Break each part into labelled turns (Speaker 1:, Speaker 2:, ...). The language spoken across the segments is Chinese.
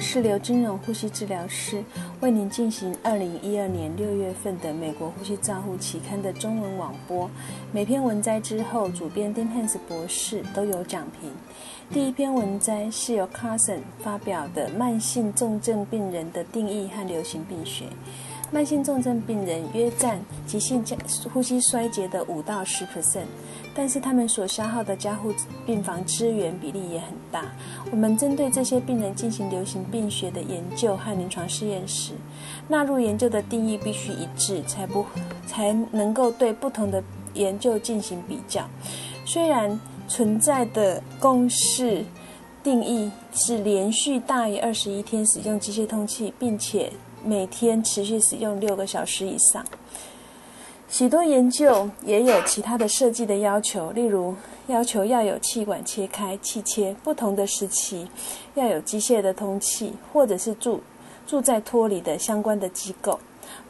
Speaker 1: 是刘金融呼吸治疗师，为您进行二零一二年六月份的美国呼吸照护期刊的中文网播。每篇文摘之后，主编丁汉斯博士都有讲评。第一篇文摘是由 Carson 发表的《慢性重症病人的定义和流行病学》。慢性重症病人约占急性呼吸衰竭的五到十 percent。但是他们所消耗的加护病房资源比例也很大。我们针对这些病人进行流行病学的研究和临床试验时，纳入研究的定义必须一致，才不才能够对不同的研究进行比较。虽然存在的公式定义是连续大于二十一天使用机械通气，并且每天持续使用六个小时以上。许多研究也有其他的设计的要求，例如要求要有气管切开、气切，不同的时期要有机械的通气，或者是住住在脱离的相关的机构。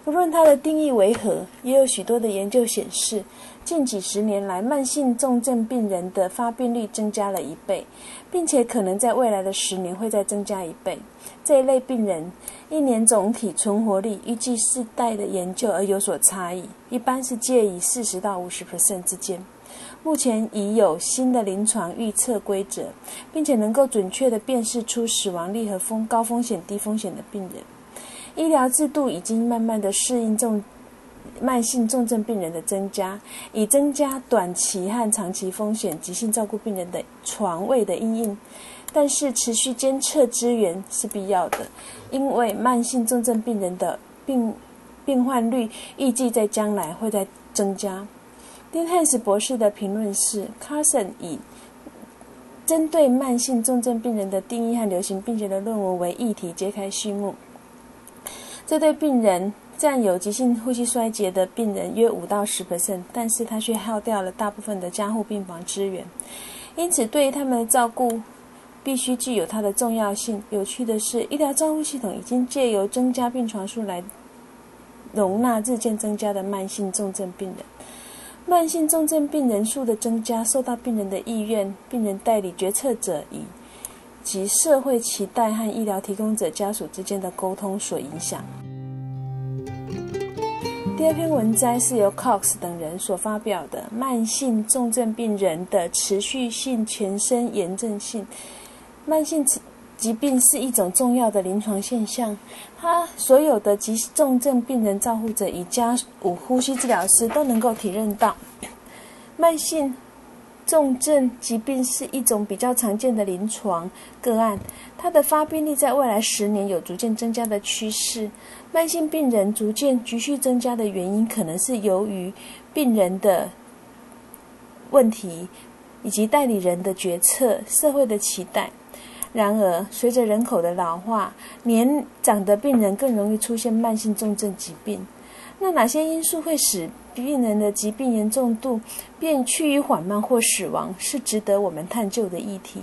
Speaker 1: 不论它的定义为何，也有许多的研究显示，近几十年来慢性重症病人的发病率增加了一倍，并且可能在未来的十年会再增加一倍。这一类病人一年总体存活率依据世代的研究而有所差异，一般是介于四十到五十 percent 之间。目前已有新的临床预测规则，并且能够准确地辨识出死亡率和风高风险、低风险的病人。医疗制度已经慢慢地适应重慢性重症病人的增加，以增加短期和长期风险急性照顾病人的床位的应应。但是持续监测资源是必要的，因为慢性重症病人的病病患率预计在将来会在增加。丁汉斯博士的评论是：Carson 以针对慢性重症病人的定义和流行病学的论文为议题揭开序幕。这对病人占有急性呼吸衰竭的病人约五到十 percent，但是他却耗掉了大部分的加护病房资源，因此对于他们的照顾必须具有它的重要性。有趣的是，医疗照护系统已经借由增加病床数来容纳日渐增加的慢性重症病人。慢性重症病人数的增加受到病人的意愿、病人代理决策者以及社会期待和医疗提供者家属之间的沟通所影响。第二篇文摘是由 Cox 等人所发表的《慢性重症病人的持续性全身炎症性慢性疾病是一种重要的临床现象。它所有的急重症病人照护者与家五呼吸治疗师都能够体认到，慢性重症疾病是一种比较常见的临床个案。它的发病率在未来十年有逐渐增加的趋势。慢性病人逐渐急需增加的原因，可能是由于病人的问题，以及代理人的决策、社会的期待。然而，随着人口的老化，年长的病人更容易出现慢性重症疾病。那哪些因素会使病人的疾病严重度变趋于缓慢或死亡，是值得我们探究的议题。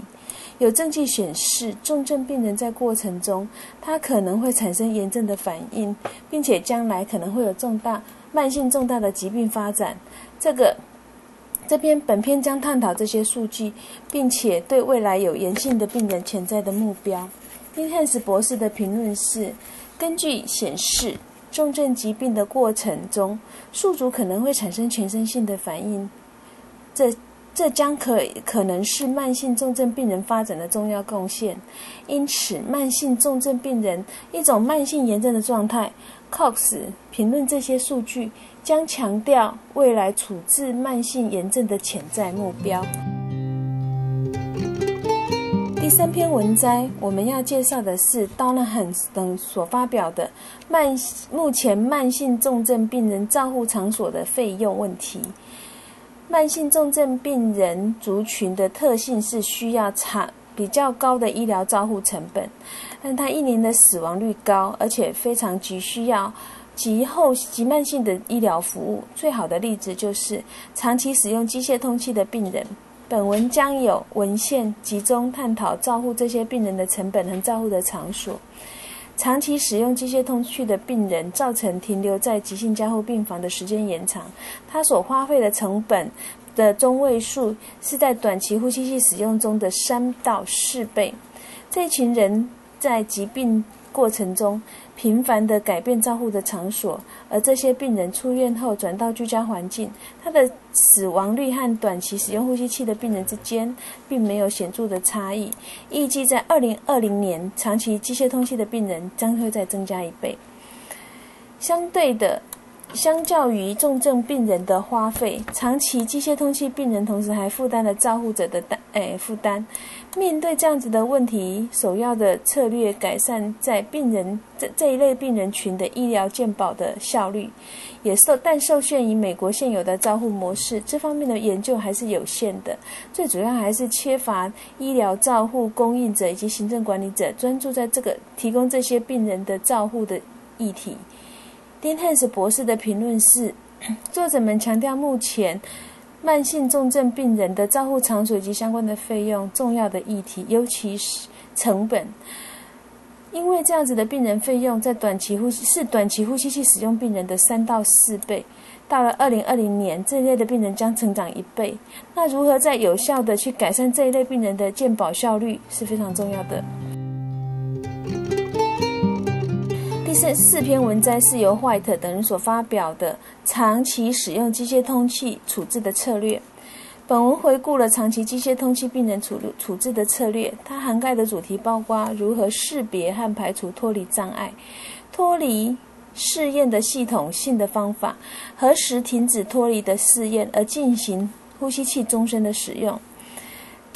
Speaker 1: 有证据显示，重症病人在过程中，他可能会产生炎症的反应，并且将来可能会有重大、慢性重大的疾病发展。这个这篇本篇将探讨这些数据，并且对未来有炎性的病人潜在的目标。丁汉斯博士的评论是：根据显示，重症疾病的过程中，宿主可能会产生全身性的反应。这这将可可能是慢性重症病人发展的重要贡献，因此，慢性重症病人一种慢性炎症的状态。Cox 评论这些数据将强调未来处置慢性炎症的潜在目标。第三篇文摘我们要介绍的是 Donahan 等所发表的慢目前慢性重症病人照护场所的费用问题。慢性重症病人族群的特性是需要长比较高的医疗照护成本，但他一年的死亡率高，而且非常急需要急后急慢性的医疗服务。最好的例子就是长期使用机械通气的病人。本文将有文献集中探讨照护这些病人的成本和照护的场所。长期使用机械通气的病人，造成停留在急性加护病房的时间延长。他所花费的成本的中位数是在短期呼吸器使用中的三到四倍。这群人在疾病过程中频繁的改变照护的场所，而这些病人出院后转到居家环境，他的死亡率和短期使用呼吸器的病人之间并没有显著的差异。预计在二零二零年，长期机械通气的病人将会再增加一倍。相对的。相较于重症病人的花费，长期机械通气病人同时还负担了照护者的担诶负担。面对这样子的问题，首要的策略改善在病人这这一类病人群的医疗健保的效率，也受但受限于美国现有的照护模式，这方面的研究还是有限的。最主要还是缺乏医疗照护供应者以及行政管理者专注在这个提供这些病人的照护的议题。丁汉斯博士的评论是：作者们强调，目前慢性重症病人的照护场所及相关的费用重要的议题，尤其是成本。因为这样子的病人费用在短期呼吸是短期呼吸器使用病人的三到四倍。到了二零二零年，这一类的病人将成长一倍。那如何在有效的去改善这一类病人的健保效率是非常重要的。这四篇文摘是由 White 等人所发表的长期使用机械通气处置的策略。本文回顾了长期机械通气病人处处置的策略，它涵盖的主题包括如何识别和排除脱离障碍、脱离试验的系统性的方法、何时停止脱离的试验而进行呼吸器终身的使用。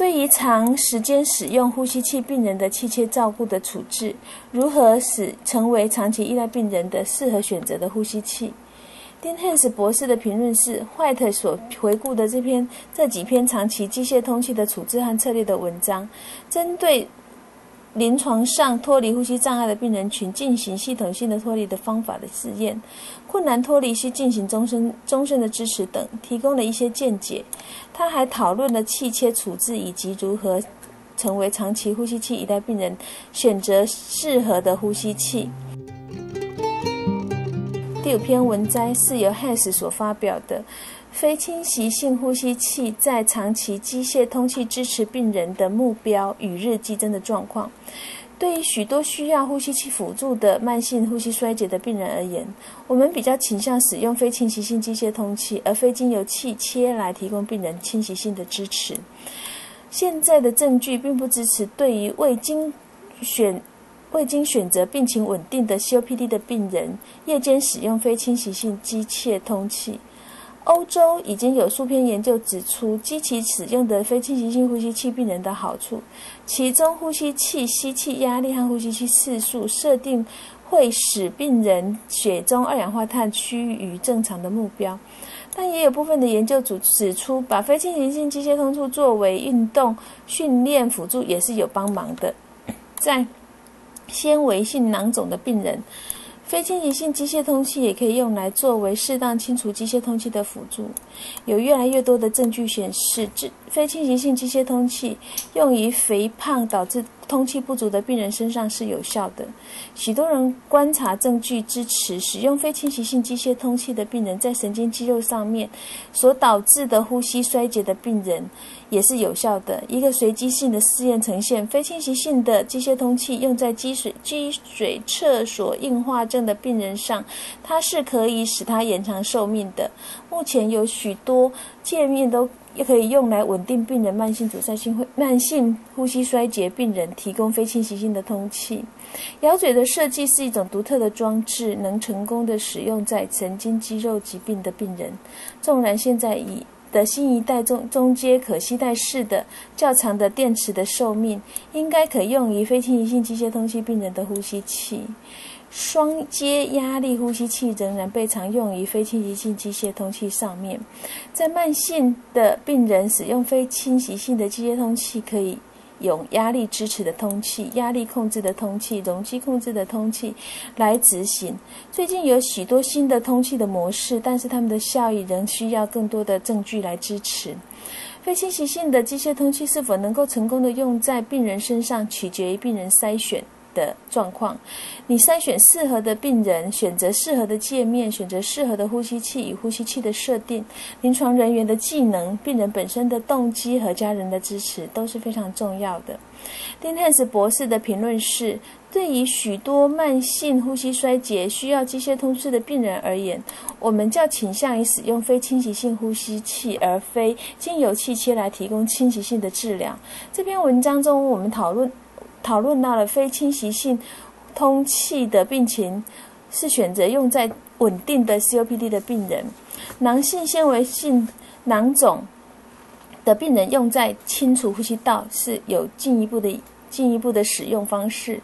Speaker 1: 对于长时间使用呼吸器病人的器械照顾的处置，如何使成为长期依赖病人的适合选择的呼吸器？丁汉斯博士的评论是：White 所回顾的这篇这几篇长期机械通气的处置和策略的文章，针对。临床上脱离呼吸障碍的病人群进行系统性的脱离的方法的试验，困难脱离需进行终身终身的支持等，提供了一些见解。他还讨论了气切处置以及如何成为长期呼吸器依赖病人选择适合的呼吸器。第五篇文摘是由 Has 所发表的。非侵袭性呼吸器在长期机械通气支持病人的目标与日激增的状况。对于许多需要呼吸器辅助的慢性呼吸衰竭的病人而言，我们比较倾向使用非侵袭性机械通气，而非经由气切来提供病人侵袭性的支持。现在的证据并不支持对于未经选未经选择病情稳定的 COPD 的病人夜间使用非侵袭性机械通气。欧洲已经有数篇研究指出，机器使用的非侵袭性呼吸器病人的好处，其中呼吸器吸气压力和呼吸器次数设定会使病人血中二氧化碳趋于正常的目标。但也有部分的研究组指出，把非侵袭性机械通处作为运动训练辅助也是有帮忙的。在纤维性囊肿的病人。非侵袭性机械通气也可以用来作为适当清除机械通气的辅助。有越来越多的证据显示，非侵袭性机械通气用于肥胖导致通气不足的病人身上是有效的。许多人观察证据支持，使用非侵袭性机械通气的病人在神经肌肉上面所导致的呼吸衰竭的病人。也是有效的。一个随机性的试验呈现，非侵袭性的机械通气用在积水积水厕所硬化症的病人上，它是可以使它延长寿命的。目前有许多界面都可以用来稳定病人慢性阻塞性慢性呼吸衰竭病人提供非侵袭性的通气。咬嘴的设计是一种独特的装置，能成功的使用在神经肌肉疾病的病人。纵然现在已。的新一代中中阶可携带式的较长的电池的寿命，应该可用于非侵袭性机械通气病人的呼吸器。双阶压力呼吸器仍然被常用于非侵袭性机械通气上面。在慢性的病人使用非侵袭性的机械通气可以。用压力支持的通气、压力控制的通气、容积控制的通气来执行。最近有许多新的通气的模式，但是它们的效益仍需要更多的证据来支持。非侵袭性的机械通气是否能够成功的用在病人身上，取决于病人筛选。的状况。你筛选适合的病人，选择适合的界面，选择适合的呼吸器与呼吸器的设定，临床人员的技能、病人本身的动机和家人的支持都是非常重要的。丁汉斯博士的评论是。对于许多慢性呼吸衰竭需要机械通气的病人而言，我们较倾向于使用非侵袭性呼吸器，而非经由气切来提供侵袭性的治疗。这篇文章中，我们讨论讨论到了非侵袭性通气的病情，是选择用在稳定的 COPD 的病人，囊性纤维性囊肿的病人用在清除呼吸道是有进一步的。进一步的使用方式，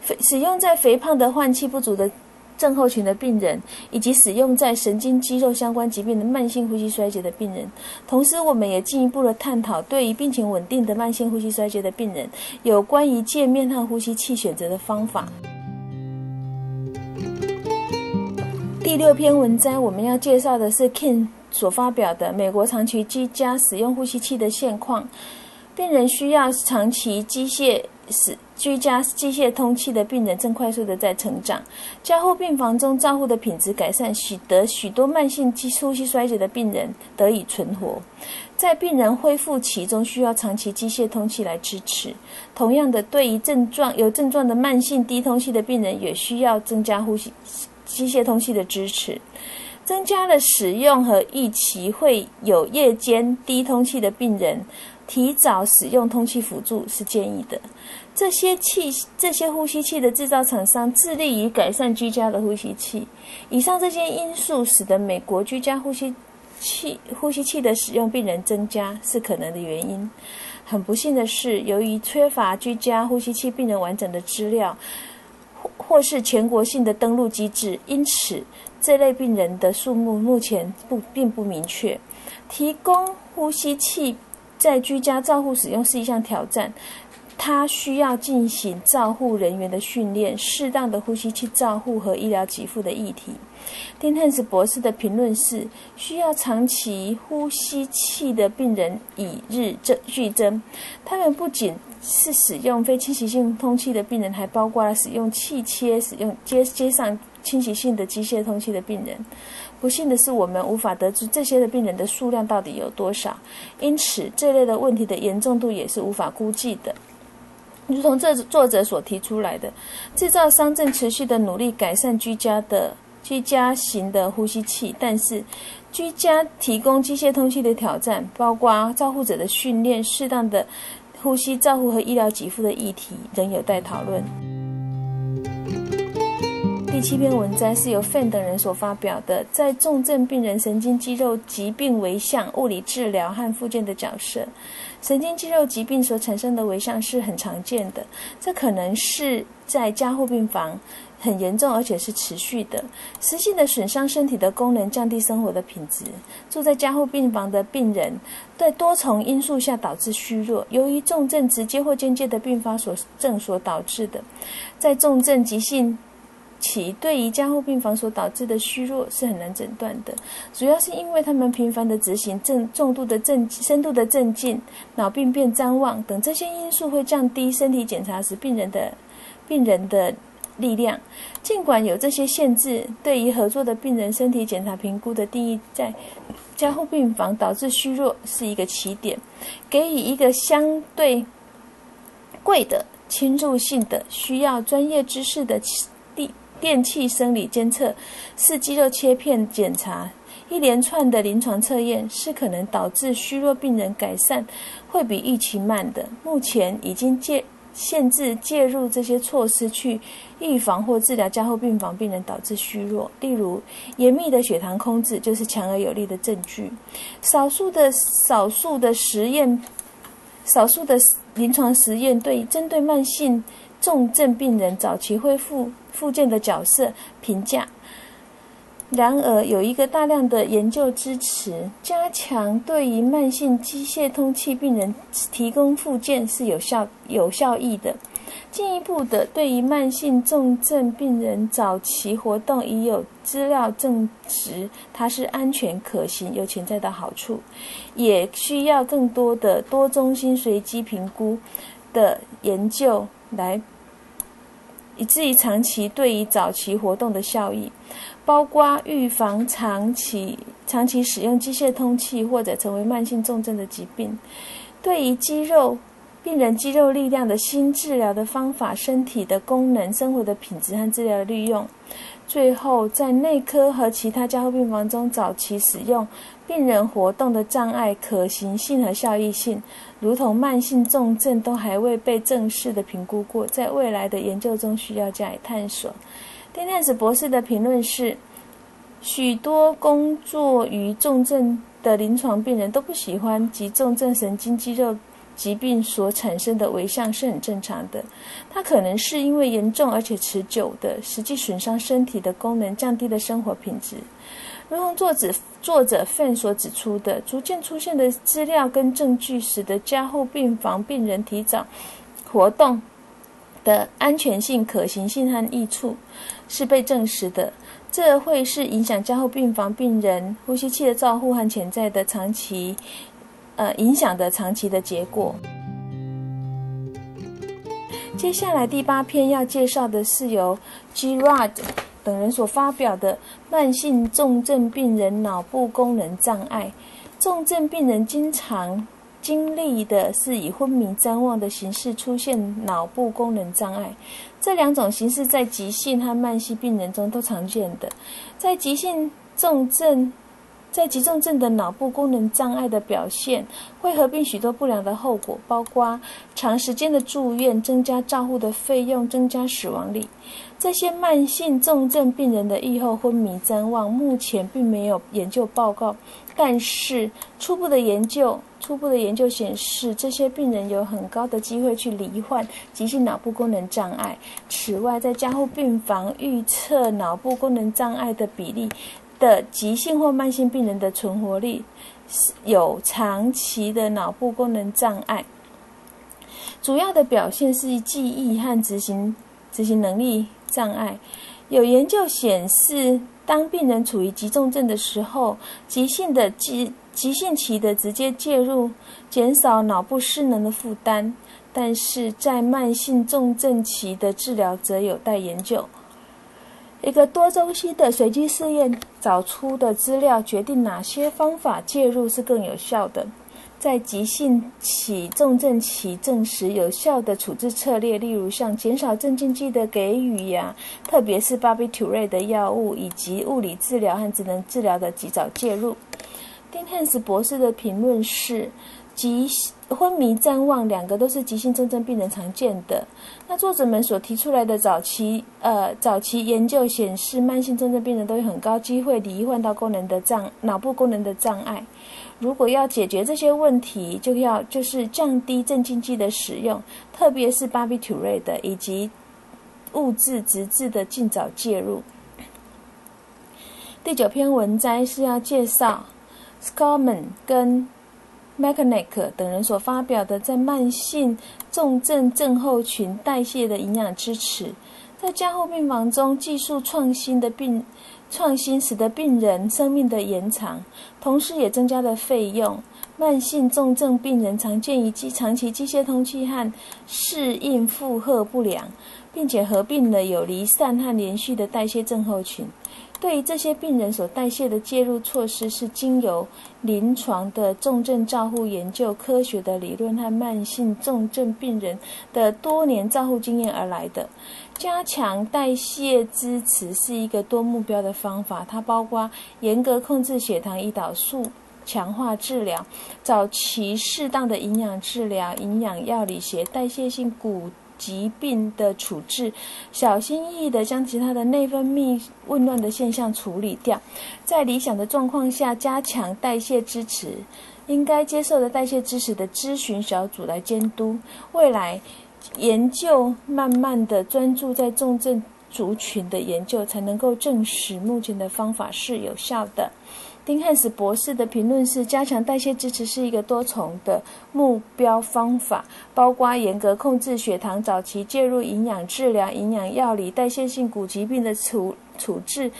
Speaker 1: 肥使用在肥胖的换气不足的症候群的病人，以及使用在神经肌肉相关疾病的慢性呼吸衰竭的病人。同时，我们也进一步的探讨对于病情稳定的慢性呼吸衰竭的病人，有关于界面和呼吸器选择的方法。第六篇文章我们要介绍的是 kin 所发表的美国长期居家使用呼吸器的现况。病人需要长期机械使居家机械通气的病人正快速的在成长，加护病房中照护的品质改善，使得许多慢性呼吸衰竭的病人得以存活。在病人恢复期中，需要长期机械通气来支持。同样的，对于症状有症状的慢性低通气的病人，也需要增加呼吸机械通气的支持。增加了使用和预期会有夜间低通气的病人。提早使用通气辅助是建议的。这些气、这些呼吸器的制造厂商致力于改善居家的呼吸器。以上这些因素使得美国居家呼吸器、呼吸器的使用病人增加是可能的原因。很不幸的是，由于缺乏居家呼吸器病人完整的资料，或或是全国性的登录机制，因此这类病人的数目目前不并不明确。提供呼吸器。在居家照护使用是一项挑战，它需要进行照护人员的训练、适当的呼吸器照护和医疗给付的议题。丁汉斯博士的评论是：需要长期呼吸器的病人与日增剧增，他们不仅是使用非侵袭性通气的病人，还包括了使用气切、使用接接上侵袭性的机械通气的病人。不幸的是，我们无法得知这些的病人的数量到底有多少，因此这类的问题的严重度也是无法估计的。如同这作者所提出来的，制造商正持续的努力改善居家的居家型的呼吸器，但是居家提供机械通气的挑战，包括照护者的训练、适当的呼吸照护和医疗给付的议题，仍有待讨论。第七篇文章是由 Fan 等人所发表的，在重症病人神经肌肉疾病为向物理治疗和复健的角色。神经肌肉疾病所产生的为向是很常见的，这可能是在加护病房很严重，而且是持续的，实际的损伤身体的功能，降低生活的品质。住在加护病房的病人，在多重因素下导致虚弱，由于重症直接或间接的并发所症所导致的，在重症急性。其对于加护病房所导致的虚弱是很难诊断的，主要是因为他们频繁的执行正重度的镇深度的镇静、脑病变、张望等这些因素会降低身体检查时病人的病人的力量。尽管有这些限制，对于合作的病人身体检查评估的定义，在加护病房导致虚弱是一个起点，给予一个相对贵的侵入性的需要专业知识的。电气生理监测、视肌肉切片检查，一连串的临床测验是可能导致虚弱病人改善会比预期慢的。目前已经介限制介入这些措施去预防或治疗加护病房病人导致虚弱，例如严密的血糖控制就是强而有力的证据。少数的少数的实验，少数的临床实验对针对慢性重症病人早期恢复。附件的角色评价。然而，有一个大量的研究支持加强对于慢性机械通气病人提供附件是有效有效益的。进一步的，对于慢性重症病人早期活动已有资料证实，它是安全可行有潜在的好处，也需要更多的多中心随机评估的研究来。以至于长期对于早期活动的效益，包括预防长期长期使用机械通气或者成为慢性重症的疾病，对于肌肉病人肌肉力量的新治疗的方法、身体的功能、生活的品质和治疗的利用。最后，在内科和其他加护病房中早期使用病人活动的障碍可行性和效益性，如同慢性重症，都还未被正式的评估过，在未来的研究中需要加以探索。丁汉斯博士的评论是：许多工作于重症的临床病人都不喜欢及重症神经肌肉。疾病所产生的微象是很正常的，它可能是因为严重而且持久的实际损伤身体的功能，降低了生活品质。如同作者作者范所指出的，逐渐出现的资料跟证据，使得加护病房病人提早活动的安全性、可行性和益处是被证实的。这会是影响加护病房病人呼吸器的照护和潜在的长期。呃，影响的长期的结果。接下来第八篇要介绍的是由 G. Rod 等人所发表的慢性重症病人脑部功能障碍。重症病人经常经历的是以昏迷、谵妄的形式出现脑部功能障碍。这两种形式在急性和慢性病人中都常见的。在急性重症。在急重症的脑部功能障碍的表现，会合并许多不良的后果，包括长时间的住院、增加照护的费用、增加死亡率。这些慢性重症病人的预后昏迷、谵妄，目前并没有研究报告。但是初步的研究，初步的研究显示，这些病人有很高的机会去罹患急性脑部功能障碍。此外，在加护病房预测脑部功能障碍的比例。的急性或慢性病人的存活率有长期的脑部功能障碍，主要的表现是记忆和执行执行能力障碍。有研究显示，当病人处于急重症的时候，急性的急急性期的直接介入减少脑部失能的负担，但是在慢性重症期的治疗则有待研究。一个多周期的随机试验找出的资料，决定哪些方法介入是更有效的。在急性期、重症期证实有效的处置策略，例如像减少镇静剂的给予呀，特别是巴比妥瑞的药物，以及物理治疗和职能治疗的及早介入。丁汉斯博士的评论是。急昏迷、谵妄，两个都是急性重症病人常见的。那作者们所提出来的早期呃早期研究显示，慢性重症病人都有很高机会罹患到功能的障脑部功能的障碍。如果要解决这些问题，就要就是降低镇静剂的使用，特别是巴比妥瑞的，以及物质直至的尽早介入。第九篇文摘是要介绍 s c o m a n 跟。M e c h a n i c 等人所发表的在慢性重症症候群代谢的营养支持，在加护病房中技术创新的病创新使得病人生命的延长，同时也增加了费用。慢性重症病人常见于机长期机械通气和适应负荷不良，并且合并了有离散和连续的代谢症候群。对于这些病人所代谢的介入措施，是经由临床的重症照护研究、科学的理论和慢性重症病人的多年照护经验而来的。加强代谢支持是一个多目标的方法，它包括严格控制血糖、胰岛素强化治疗、早期适当的营养治疗、营养药理学、代谢性骨。疾病的处置，小心翼翼地将其他的内分泌紊乱的现象处理掉，在理想的状况下加强代谢支持，应该接受的代谢支持的咨询小组来监督。未来研究慢慢的专注在重症族群的研究，才能够证实目前的方法是有效的。丁汉斯博士的评论是：加强代谢支持是一个多重的目标方法，包括严格控制血糖、早期介入营养治疗、营养药理、代谢性骨疾病的处处置、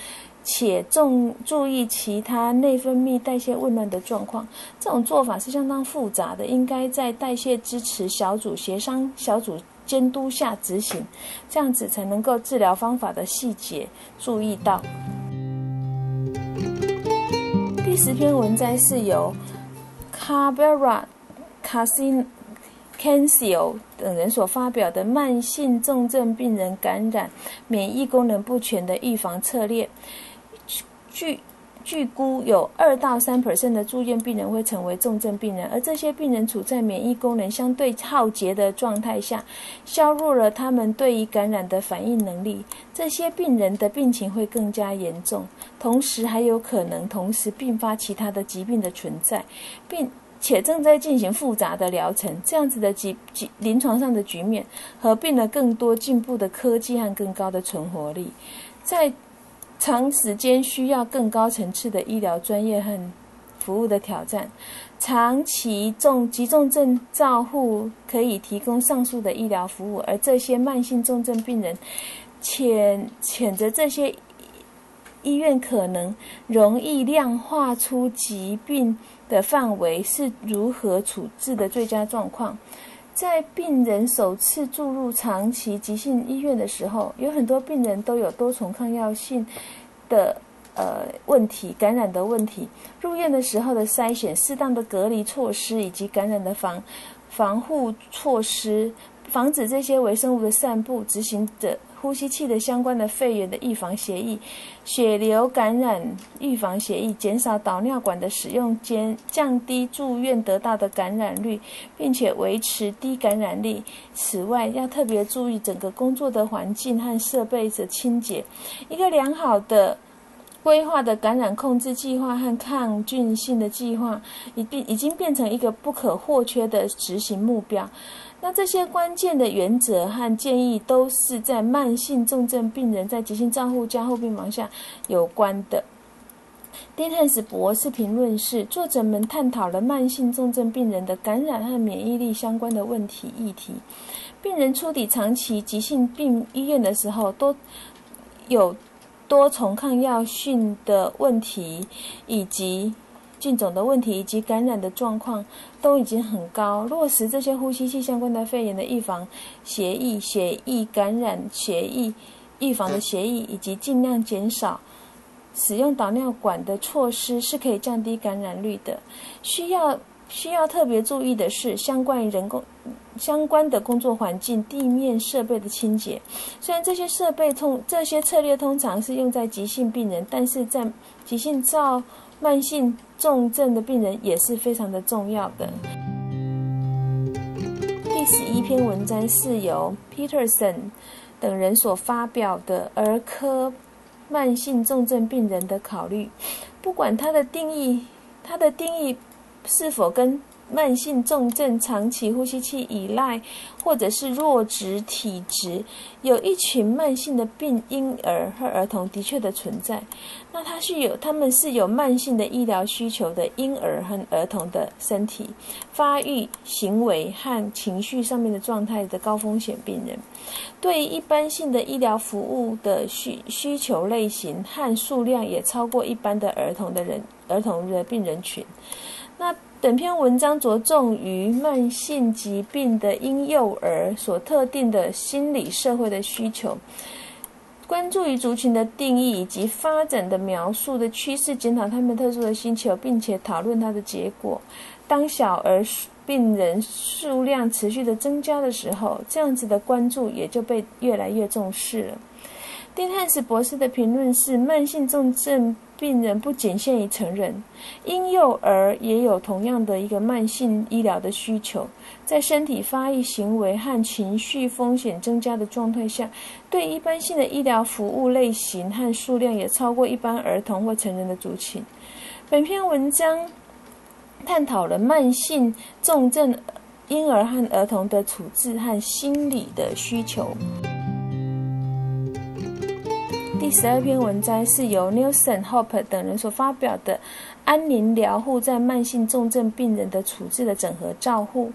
Speaker 1: 且重注意其他内分泌代谢紊乱的状况。这种做法是相当复杂的，应该在代谢支持小组协商小组监督下执行，这样子才能够治疗方法的细节注意到。第十篇文摘是由 Cabrera Casin。Cancio 等人所发表的慢性重症病人感染免疫功能不全的预防策略，据据估有二到三 percent 的住院病人会成为重症病人，而这些病人处在免疫功能相对耗竭的状态下，削弱了他们对于感染的反应能力。这些病人的病情会更加严重，同时还有可能同时并发其他的疾病的存在，并。且正在进行复杂的疗程，这样子的疾疾临床上的局面，合并了更多进步的科技和更高的存活率，在长时间需要更高层次的医疗专业和服务的挑战。长期重急重症照护可以提供上述的医疗服务，而这些慢性重症病人，谴谴责这些医院可能容易量化出疾病。的范围是如何处置的最佳状况？在病人首次住入长期急性医院的时候，有很多病人都有多重抗药性的呃问题、感染的问题。入院的时候的筛选、适当的隔离措施以及感染的防防护措施，防止这些微生物的散布，执行的。呼吸器的相关的肺炎的预防协议，血流感染预防协议，减少导尿管的使用，减降低住院得到的感染率，并且维持低感染力。此外，要特别注意整个工作的环境和设备的清洁。一个良好的规划的感染控制计划和抗菌性的计划，已变已经变成一个不可或缺的执行目标。那这些关键的原则和建议都是在慢性重症病人在急性照护加厚病房下有关的。Dentas 博士评论是：作者们探讨了慢性重症病人的感染和免疫力相关的问题议题。病人出抵长期急性病医院的时候，都有多重抗药性的问题，以及。菌种的问题以及感染的状况都已经很高，落实这些呼吸器相关的肺炎的预防协议、血液感染协议、预防的协议，以及尽量减少使用导尿管的措施，是可以降低感染率的。需要需要特别注意的是，相关于人工相关的工作环境、地面设备的清洁。虽然这些设备通这些策略通常是用在急性病人，但是在急性造慢性重症的病人也是非常的重要的。第十一篇文章是由 Peterson 等人所发表的儿科慢性重症病人的考虑。不管它的定义，它的定义是否跟慢性重症、长期呼吸器依赖，或者是弱质体质，有一群慢性的病婴儿和儿童的确的存在。那它是有，他们是有慢性的医疗需求的婴儿和儿童的身体发育、行为和情绪上面的状态的高风险病人，对于一般性的医疗服务的需需求类型和数量也超过一般的儿童的人儿童的病人群。那本篇文章着重于慢性疾病的婴幼儿所特定的心理社会的需求，关注于族群的定义以及发展的描述的趋势，检讨他们特殊的需求，并且讨论它的结果。当小儿病人数量持续的增加的时候，这样子的关注也就被越来越重视了。丁汉斯博士的评论是：慢性重症。病人不仅限于成人，婴幼儿也有同样的一个慢性医疗的需求。在身体发育、行为和情绪风险增加的状态下，对一般性的医疗服务类型和数量也超过一般儿童或成人的族群。本篇文章探讨了慢性重症婴儿和儿童的处置和心理的需求。第十二篇文章是由 Nelson Hope 等人所发表的《安宁疗护在慢性重症病人的处置的整合照护》。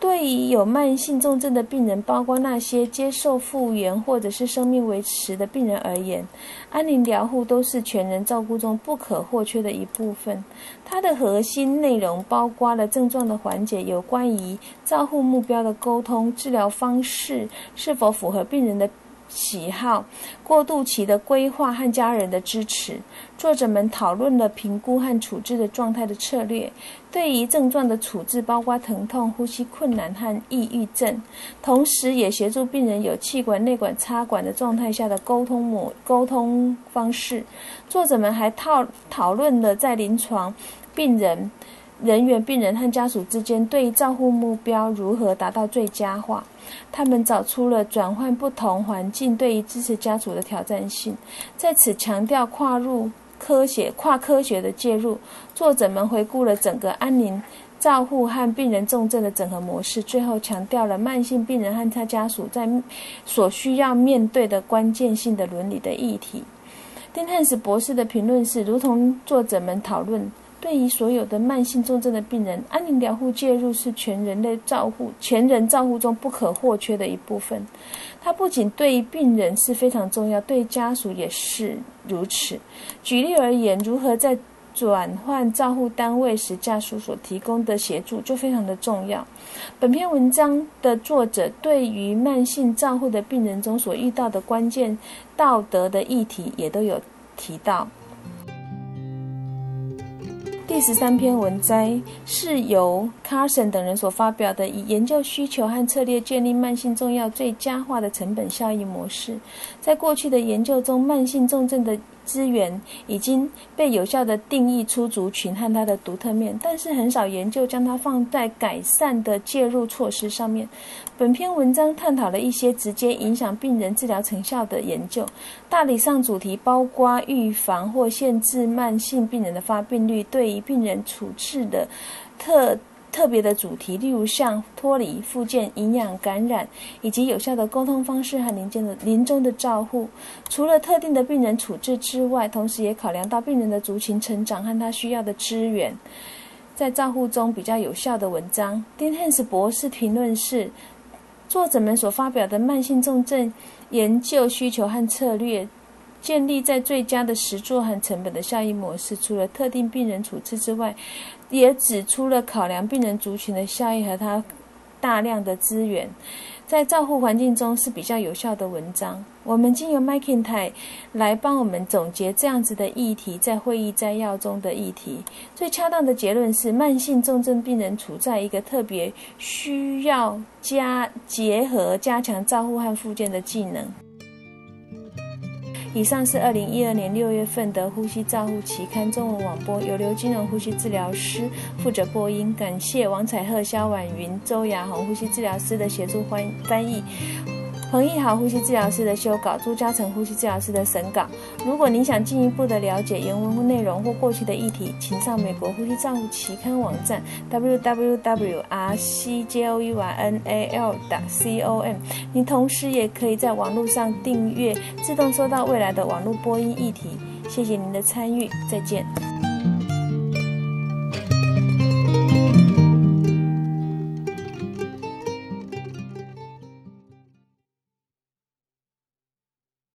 Speaker 1: 对于有慢性重症的病人，包括那些接受复原或者是生命维持的病人而言，安宁疗护都是全人照顾中不可或缺的一部分。它的核心内容包括了症状的缓解、有关于照护目标的沟通、治疗方式是否符合病人的。喜好、过渡期的规划和家人的支持，作者们讨论了评估和处置的状态的策略。对于症状的处置，包括疼痛、呼吸困难和抑郁症，同时也协助病人有气管内管插管的状态下的沟通模沟通方式。作者们还讨讨论了在临床病人。人员、病人和家属之间对照护目标如何达到最佳化？他们找出了转换不同环境对于支持家属的挑战性，在此强调跨入科学、跨科学的介入。作者们回顾了整个安宁照护和病人重症的整合模式，最后强调了慢性病人和他家属在所需要面对的关键性的伦理的议题。丁汉斯博士的评论是：如同作者们讨论。对于所有的慢性重症的病人，安宁疗护介入是全人类照护、全人照护中不可或缺的一部分。它不仅对于病人是非常重要，对家属也是如此。举例而言，如何在转换照护单位时，家属所提供的协助就非常的重要。本篇文章的作者对于慢性照护的病人中所遇到的关键道德的议题，也都有提到。第十三篇文摘是由 Carson 等人所发表的，以研究需求和策略建立慢性重要最佳化的成本效益模式。在过去的研究中，慢性重症的资源已经被有效的定义出族群和它的独特面，但是很少研究将它放在改善的介入措施上面。本篇文章探讨了一些直接影响病人治疗成效的研究，大体上主题包括预防或限制慢性病人的发病率，对于病人处置的特。特别的主题，例如像脱离、复健、营养、感染，以及有效的沟通方式和临终的临终的照护。除了特定的病人处置之外，同时也考量到病人的族群成长和他需要的资源，在照护中比较有效的文章。，Dean Hens 博士评论是：作者们所发表的慢性重症研究需求和策略。建立在最佳的实作和成本的效益模式，除了特定病人处置之外，也指出了考量病人族群的效益和他大量的资源，在照护环境中是比较有效的文章。我们经由 m c i n t y 来帮我们总结这样子的议题，在会议摘要中的议题，最恰当的结论是：慢性重症病人处在一个特别需要加结合加强照护和复健的技能。以上是二零一二年六月份的《呼吸照护》期刊中文网播，由刘金荣呼吸治疗师负责播音。感谢王彩鹤、肖婉云、周雅红呼吸治疗师的协助翻翻译。彭毅豪呼吸治疗师的修稿，朱嘉诚呼吸治疗师的审稿。如果您想进一步的了解原文内容或过去的议题，请上美国呼吸账户期刊网站 www.rcjoynal.com。您同时也可以在网络上订阅，自动收到未来的网络播音议题。谢谢您的参与，再见。